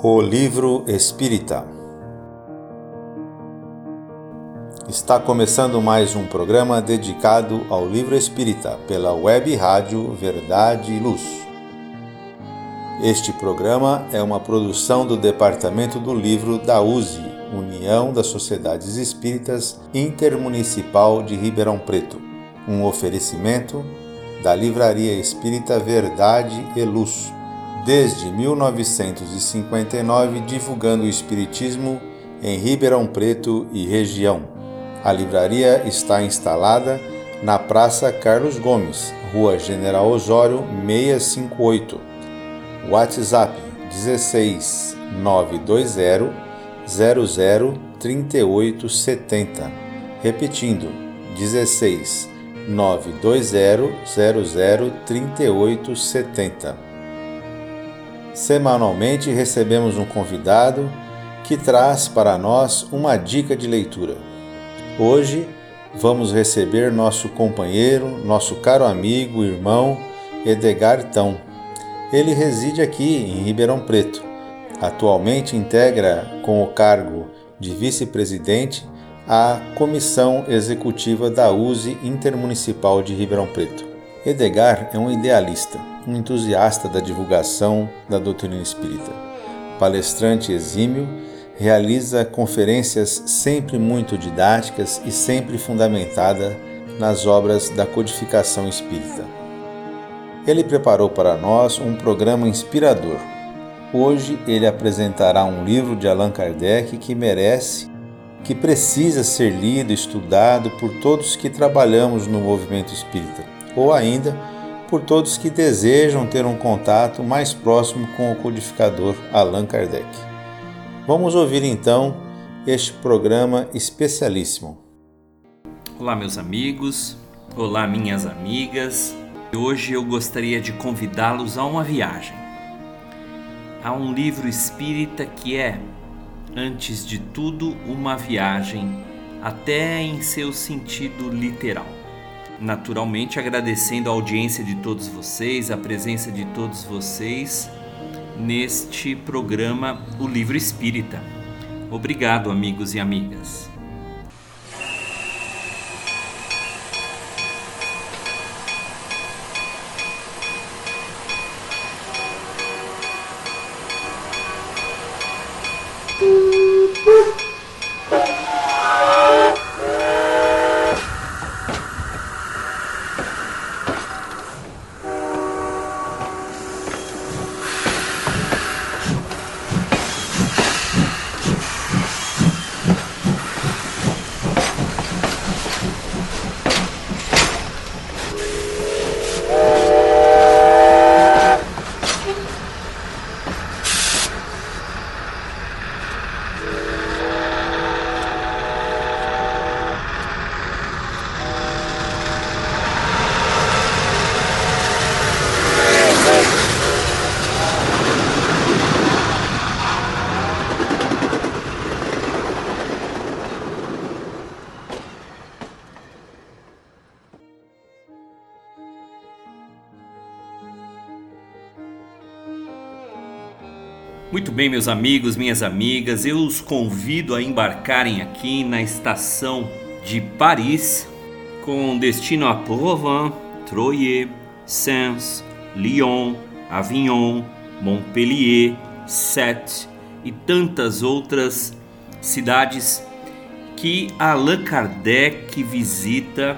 O Livro Espírita Está começando mais um programa dedicado ao livro espírita pela web rádio Verdade e Luz. Este programa é uma produção do Departamento do Livro da USE, União das Sociedades Espíritas Intermunicipal de Ribeirão Preto, um oferecimento da Livraria Espírita Verdade e Luz desde 1959 divulgando o Espiritismo em Ribeirão Preto e região. A livraria está instalada na Praça Carlos Gomes, Rua General Osório 658. WhatsApp 16 920 00 3870. Repetindo, 16 920 00 3870. Semanalmente recebemos um convidado que traz para nós uma dica de leitura. Hoje vamos receber nosso companheiro, nosso caro amigo, irmão Edgar Tão. Ele reside aqui em Ribeirão Preto. Atualmente integra com o cargo de vice-presidente a Comissão Executiva da USE Intermunicipal de Ribeirão Preto. Edgar é um idealista um entusiasta da divulgação da doutrina espírita. Palestrante exímio, realiza conferências sempre muito didáticas e sempre fundamentada nas obras da codificação espírita. Ele preparou para nós um programa inspirador. Hoje ele apresentará um livro de Allan Kardec que merece, que precisa ser lido estudado por todos que trabalhamos no movimento espírita, ou ainda por todos que desejam ter um contato mais próximo com o codificador Allan Kardec. Vamos ouvir então este programa especialíssimo. Olá, meus amigos, olá, minhas amigas. Hoje eu gostaria de convidá-los a uma viagem. Há um livro espírita que é, antes de tudo, uma viagem, até em seu sentido literal naturalmente agradecendo a audiência de todos vocês, a presença de todos vocês neste programa O Livro Espírita. Obrigado, amigos e amigas. Muito bem, meus amigos, minhas amigas, eu os convido a embarcarem aqui na estação de Paris, com destino a Provence, Troyes, Sens, Lyon, Avignon, Montpellier, Sète e tantas outras cidades que Allan Kardec visita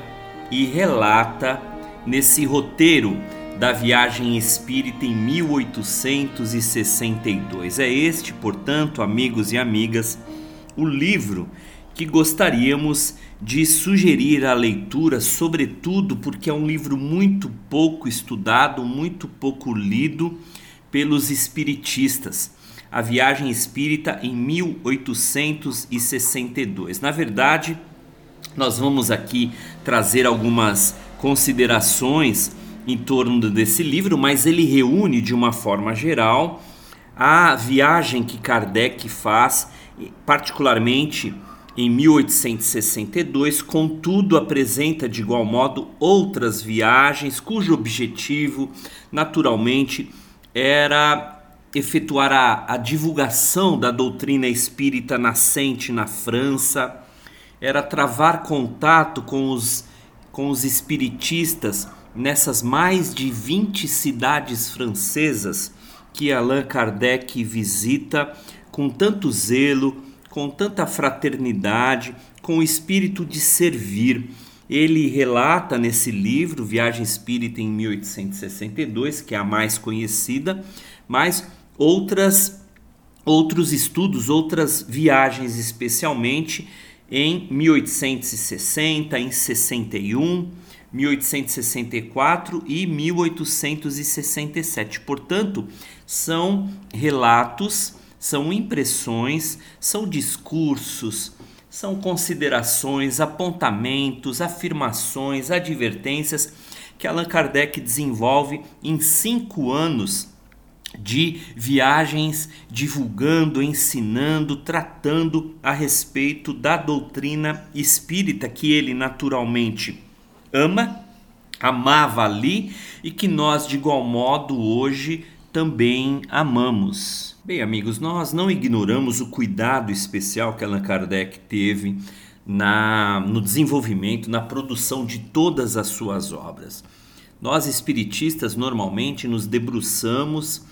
e relata nesse roteiro da viagem espírita em 1862. É este, portanto, amigos e amigas, o livro que gostaríamos de sugerir a leitura, sobretudo porque é um livro muito pouco estudado, muito pouco lido pelos espiritistas. A Viagem Espírita em 1862. Na verdade, nós vamos aqui trazer algumas considerações em torno desse livro, mas ele reúne de uma forma geral a viagem que Kardec faz, particularmente em 1862, contudo apresenta de igual modo outras viagens cujo objetivo, naturalmente, era efetuar a, a divulgação da doutrina espírita nascente na França, era travar contato com os, com os espiritistas nessas mais de 20 cidades francesas que Allan Kardec visita com tanto zelo, com tanta fraternidade, com o espírito de servir. Ele relata nesse livro, Viagem Espírita em 1862, que é a mais conhecida, mas outras outros estudos, outras viagens especialmente em 1860, em 61, 1864 e 1867. Portanto, são relatos, são impressões, são discursos, são considerações, apontamentos, afirmações, advertências que Allan Kardec desenvolve em cinco anos de viagens divulgando, ensinando, tratando a respeito da doutrina espírita que ele naturalmente ama, amava ali e que nós de igual modo hoje também amamos. Bem, amigos, nós não ignoramos o cuidado especial que Allan Kardec teve na, no desenvolvimento, na produção de todas as suas obras. Nós espiritistas normalmente nos debruçamos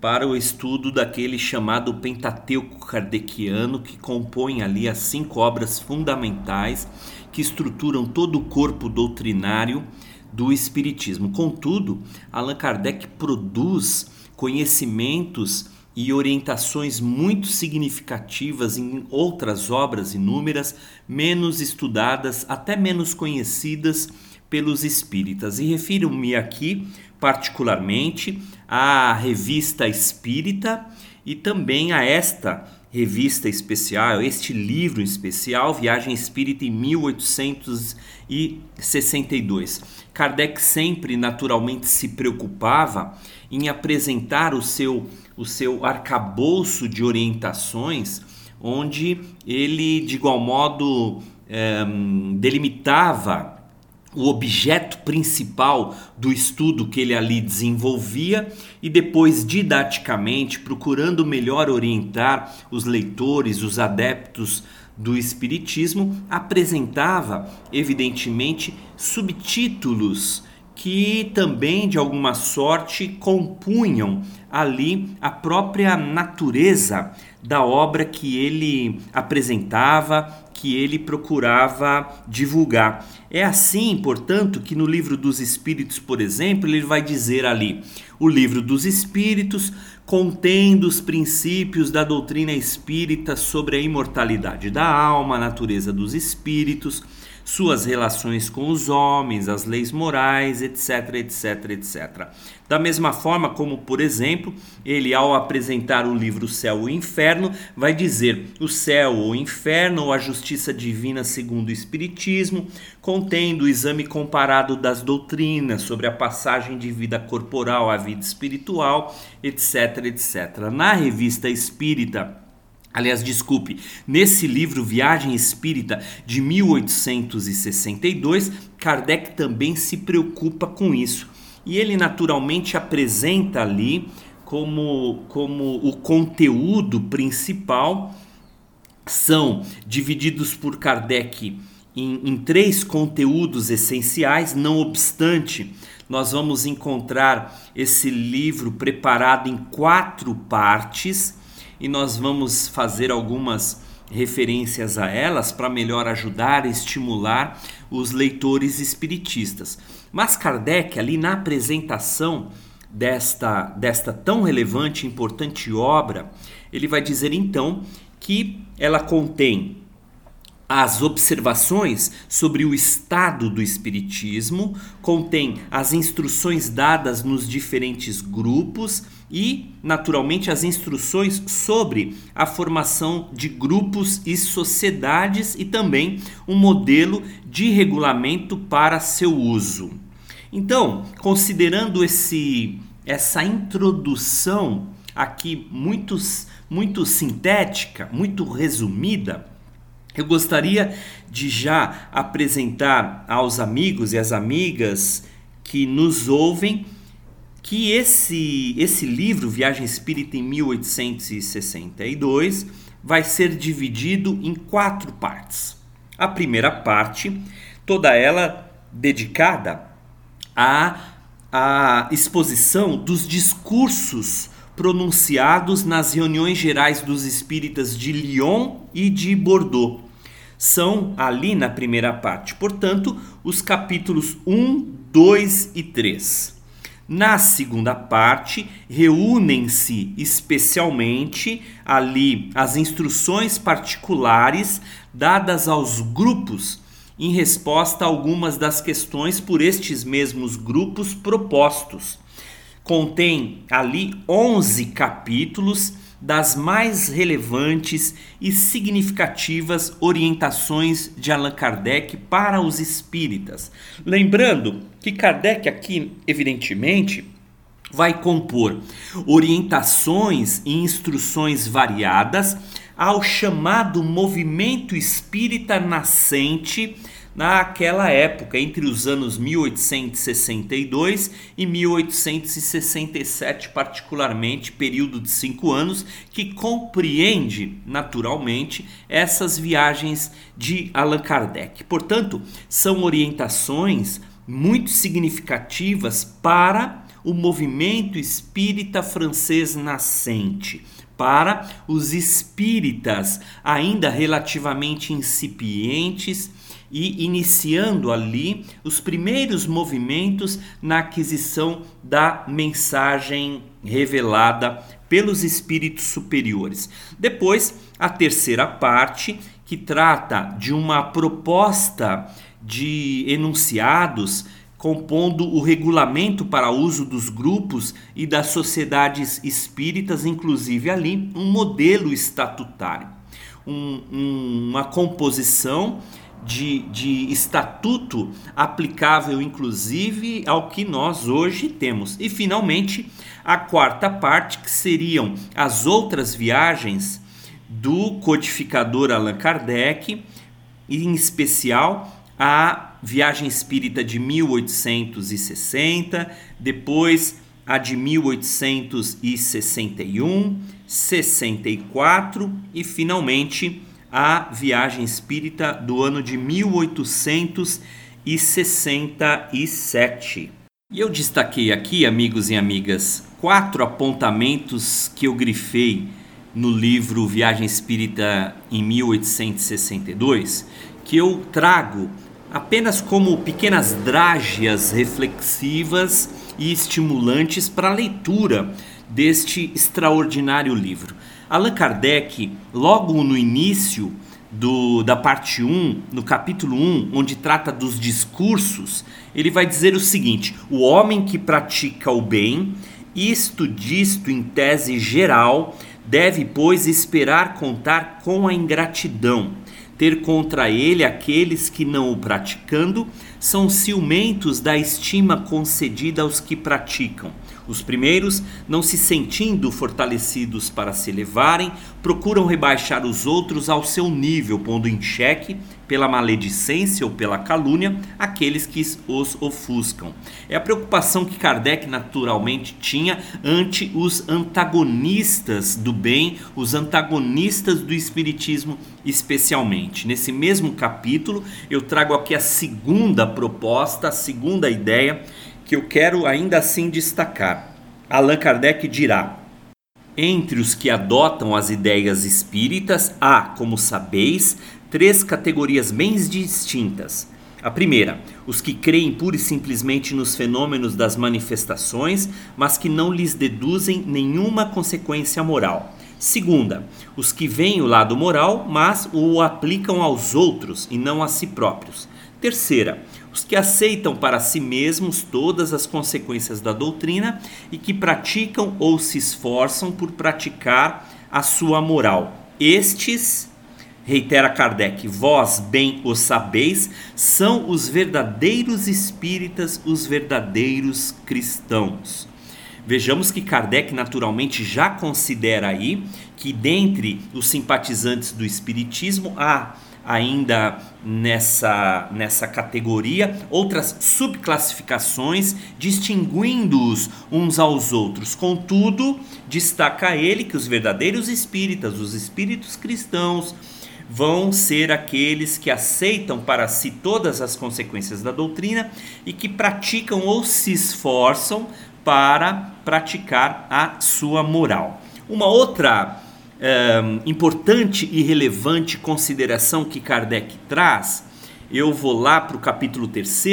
para o estudo daquele chamado Pentateuco Kardeciano, que compõe ali as cinco obras fundamentais que estruturam todo o corpo doutrinário do Espiritismo. Contudo, Allan Kardec produz conhecimentos e orientações muito significativas em outras obras inúmeras, menos estudadas, até menos conhecidas pelos espíritas. E refiro-me aqui particularmente à revista Espírita e também a esta revista especial, este livro especial, Viagem Espírita em 1862. Kardec sempre naturalmente se preocupava em apresentar o seu, o seu arcabouço de orientações, onde ele, de igual modo, é, delimitava o objeto principal do estudo que ele ali desenvolvia e depois didaticamente procurando melhor orientar os leitores, os adeptos do espiritismo, apresentava evidentemente subtítulos que também de alguma sorte compunham ali a própria natureza da obra que ele apresentava, que ele procurava divulgar. É assim, portanto, que no livro dos Espíritos, por exemplo, ele vai dizer ali: o livro dos Espíritos contendo os princípios da doutrina espírita sobre a imortalidade da alma, a natureza dos espíritos suas relações com os homens, as leis morais, etc, etc, etc. Da mesma forma como, por exemplo, ele ao apresentar o livro Céu e Inferno, vai dizer: o céu ou inferno ou a justiça divina segundo o espiritismo, contendo o exame comparado das doutrinas sobre a passagem de vida corporal à vida espiritual, etc, etc. Na revista Espírita Aliás, desculpe, nesse livro Viagem Espírita de 1862, Kardec também se preocupa com isso. E ele naturalmente apresenta ali como, como o conteúdo principal são divididos por Kardec em, em três conteúdos essenciais, não obstante, nós vamos encontrar esse livro preparado em quatro partes e nós vamos fazer algumas referências a elas para melhor ajudar e estimular os leitores espiritistas. Mas Kardec, ali na apresentação desta, desta tão relevante e importante obra, ele vai dizer então que ela contém as observações sobre o estado do espiritismo, contém as instruções dadas nos diferentes grupos e, naturalmente, as instruções sobre a formação de grupos e sociedades e também um modelo de regulamento para seu uso. Então, considerando esse essa introdução aqui muito, muito sintética, muito resumida, eu gostaria de já apresentar aos amigos e às amigas que nos ouvem que esse, esse livro, Viagem Espírita em 1862, vai ser dividido em quatro partes. A primeira parte, toda ela dedicada à, à exposição dos discursos pronunciados nas reuniões gerais dos espíritas de Lyon e de Bordeaux. São ali na primeira parte, portanto, os capítulos 1, 2 e 3. Na segunda parte, reúnem-se especialmente ali as instruções particulares dadas aos grupos em resposta a algumas das questões por estes mesmos grupos propostos. Contém ali 11 capítulos das mais relevantes e significativas orientações de Allan Kardec para os espíritas. Lembrando que Kardec aqui, evidentemente, vai compor orientações e instruções variadas ao chamado movimento espírita nascente naquela época, entre os anos 1862 e 1867, particularmente, período de cinco anos, que compreende naturalmente essas viagens de Allan Kardec. Portanto, são orientações muito significativas para o movimento espírita francês nascente para os espíritas ainda relativamente incipientes e iniciando ali os primeiros movimentos na aquisição da mensagem revelada pelos espíritos superiores. Depois, a terceira parte, que trata de uma proposta de enunciados compondo o regulamento para uso dos grupos e das sociedades espíritas, inclusive ali um modelo estatutário, um, um, uma composição de, de estatuto aplicável, inclusive, ao que nós hoje temos. E, finalmente, a quarta parte, que seriam as outras viagens do codificador Allan Kardec, em especial a Viagem Espírita de 1860, depois a de 1861, 64 e finalmente a Viagem Espírita do ano de 1867. E eu destaquei aqui, amigos e amigas, quatro apontamentos que eu grifei no livro Viagem Espírita em 1862, que eu trago apenas como pequenas drágeas reflexivas e estimulantes para a leitura deste extraordinário livro. Allan Kardec, logo no início do, da parte 1, no capítulo 1, onde trata dos discursos, ele vai dizer o seguinte: o homem que pratica o bem, isto disto em tese geral, deve, pois, esperar contar com a ingratidão ter contra ele aqueles que não o praticando são ciumentos da estima concedida aos que praticam. Os primeiros, não se sentindo fortalecidos para se elevarem, procuram rebaixar os outros ao seu nível, pondo em xeque, pela maledicência ou pela calúnia, aqueles que os ofuscam. É a preocupação que Kardec naturalmente tinha ante os antagonistas do bem, os antagonistas do Espiritismo, especialmente. Nesse mesmo capítulo, eu trago aqui a segunda proposta, a segunda ideia que eu quero ainda assim destacar. Allan Kardec dirá: Entre os que adotam as ideias espíritas há, como sabeis, três categorias bem distintas. A primeira, os que creem pura e simplesmente nos fenômenos das manifestações, mas que não lhes deduzem nenhuma consequência moral. Segunda, os que veem o lado moral, mas o aplicam aos outros e não a si próprios. Terceira, os que aceitam para si mesmos todas as consequências da doutrina e que praticam ou se esforçam por praticar a sua moral. Estes, reitera Kardec, vós bem o sabeis, são os verdadeiros espíritas, os verdadeiros cristãos. Vejamos que Kardec naturalmente já considera aí que dentre os simpatizantes do espiritismo há ainda nessa, nessa categoria, outras subclassificações, distinguindo-os uns aos outros. Contudo, destaca ele que os verdadeiros espíritas, os espíritos cristãos, vão ser aqueles que aceitam para si todas as consequências da doutrina e que praticam ou se esforçam para praticar a sua moral. Uma outra é, importante e relevante consideração que Kardec traz, eu vou lá para o capítulo 3,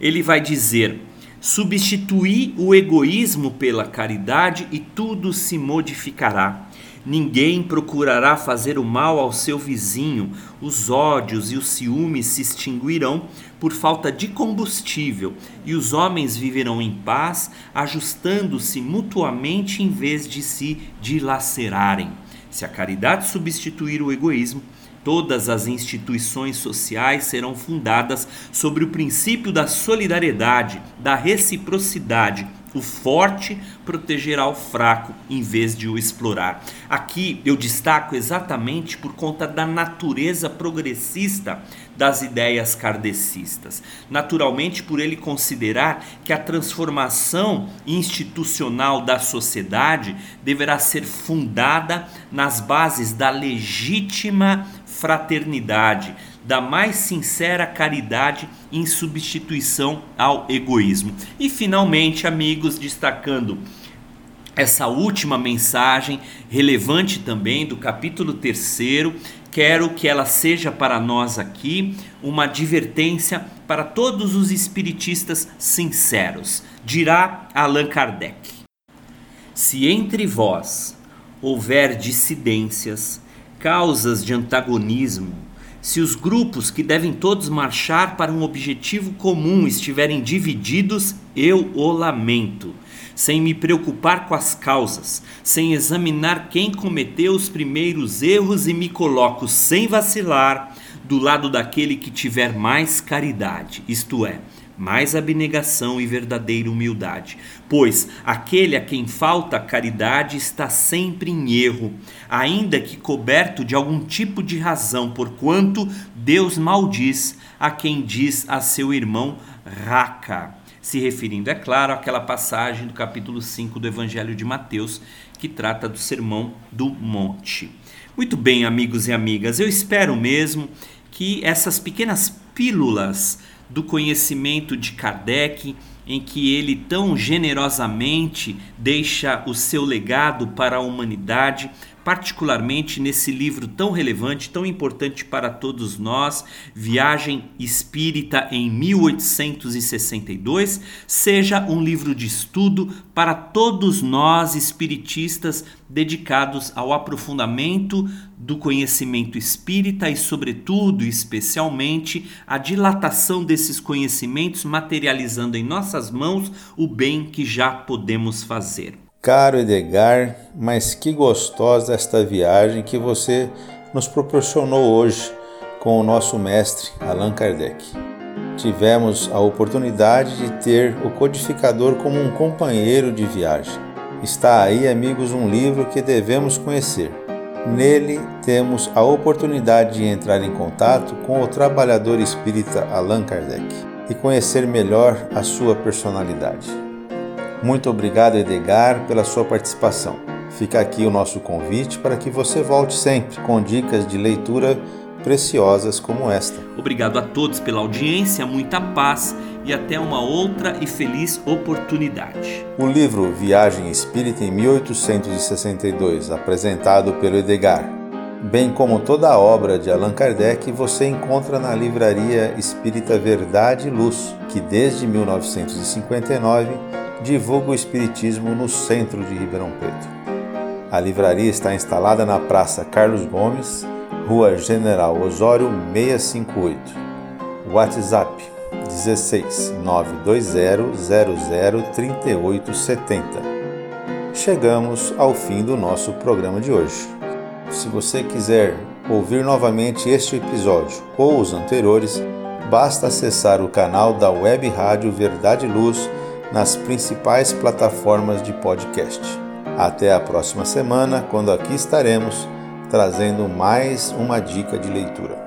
ele vai dizer: substituir o egoísmo pela caridade e tudo se modificará. Ninguém procurará fazer o mal ao seu vizinho, os ódios e os ciúmes se extinguirão por falta de combustível, e os homens viverão em paz, ajustando-se mutuamente em vez de se dilacerarem. Se a caridade substituir o egoísmo, todas as instituições sociais serão fundadas sobre o princípio da solidariedade, da reciprocidade, o forte protegerá o fraco em vez de o explorar. Aqui eu destaco exatamente por conta da natureza progressista das ideias kardecistas. Naturalmente, por ele considerar que a transformação institucional da sociedade deverá ser fundada nas bases da legítima fraternidade, da mais sincera caridade em substituição ao egoísmo. E finalmente, amigos, destacando essa última mensagem, relevante também do capítulo 3, quero que ela seja para nós aqui uma advertência para todos os espiritistas sinceros. Dirá Allan Kardec: Se entre vós houver dissidências, causas de antagonismo, se os grupos que devem todos marchar para um objetivo comum estiverem divididos, eu o lamento, sem me preocupar com as causas, sem examinar quem cometeu os primeiros erros e me coloco sem vacilar do lado daquele que tiver mais caridade, isto é, mais abnegação e verdadeira humildade. Pois aquele a quem falta caridade está sempre em erro, ainda que coberto de algum tipo de razão, porquanto Deus maldiz a quem diz a seu irmão raca. Se referindo, é claro, àquela passagem do capítulo 5 do Evangelho de Mateus, que trata do Sermão do Monte. Muito bem, amigos e amigas, eu espero mesmo que essas pequenas pílulas do conhecimento de Kardec, em que ele tão generosamente deixa o seu legado para a humanidade, particularmente nesse livro tão relevante, tão importante para todos nós, Viagem Espírita em 1862, seja um livro de estudo para todos nós espiritistas dedicados ao aprofundamento do conhecimento espírita e, sobretudo, especialmente, a dilatação desses conhecimentos, materializando em nossas mãos o bem que já podemos fazer. Caro Edgar, mas que gostosa esta viagem que você nos proporcionou hoje com o nosso mestre Allan Kardec. Tivemos a oportunidade de ter o codificador como um companheiro de viagem. Está aí, amigos, um livro que devemos conhecer. Nele temos a oportunidade de entrar em contato com o trabalhador espírita Allan Kardec e conhecer melhor a sua personalidade. Muito obrigado, Edgar, pela sua participação. Fica aqui o nosso convite para que você volte sempre com dicas de leitura preciosas como esta. Obrigado a todos pela audiência, muita paz e até uma outra e feliz oportunidade. O livro Viagem Espírita em 1862, apresentado pelo Edgar, bem como toda a obra de Allan Kardec, você encontra na livraria Espírita Verdade e Luz, que desde 1959 divulga o Espiritismo no centro de Ribeirão Preto. A livraria está instalada na Praça Carlos Gomes, Rua General Osório 658. WhatsApp 16 920 00 3870. Chegamos ao fim do nosso programa de hoje. Se você quiser ouvir novamente este episódio ou os anteriores, basta acessar o canal da Web Rádio Verdade Luz nas principais plataformas de podcast. Até a próxima semana, quando aqui estaremos trazendo mais uma dica de leitura.